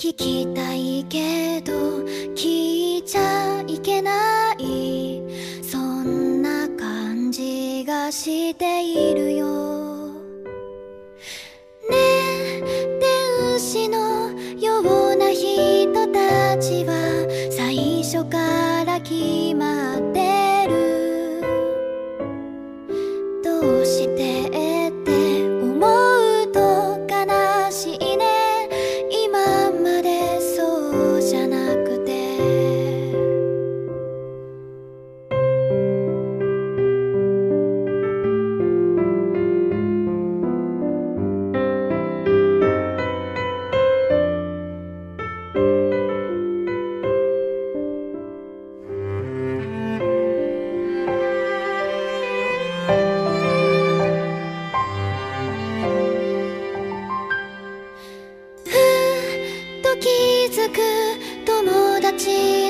聞きたいけど聞いちゃいけない。そんな感じがしているよ。ねえ天使のような人たちは最初からづく友達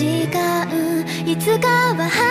時間いつかは